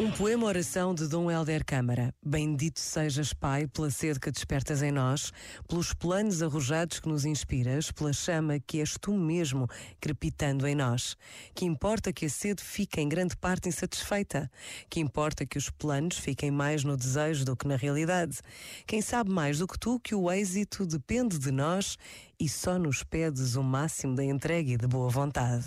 Um poema oração de Dom Helder Câmara. Bendito sejas, Pai, pela sede que despertas em nós, pelos planos arrojados que nos inspiras, pela chama que és tu mesmo crepitando em nós. Que importa que a sede fique em grande parte insatisfeita? Que importa que os planos fiquem mais no desejo do que na realidade? Quem sabe mais do que tu que o êxito depende de nós e só nos pedes o máximo da entrega e de boa vontade.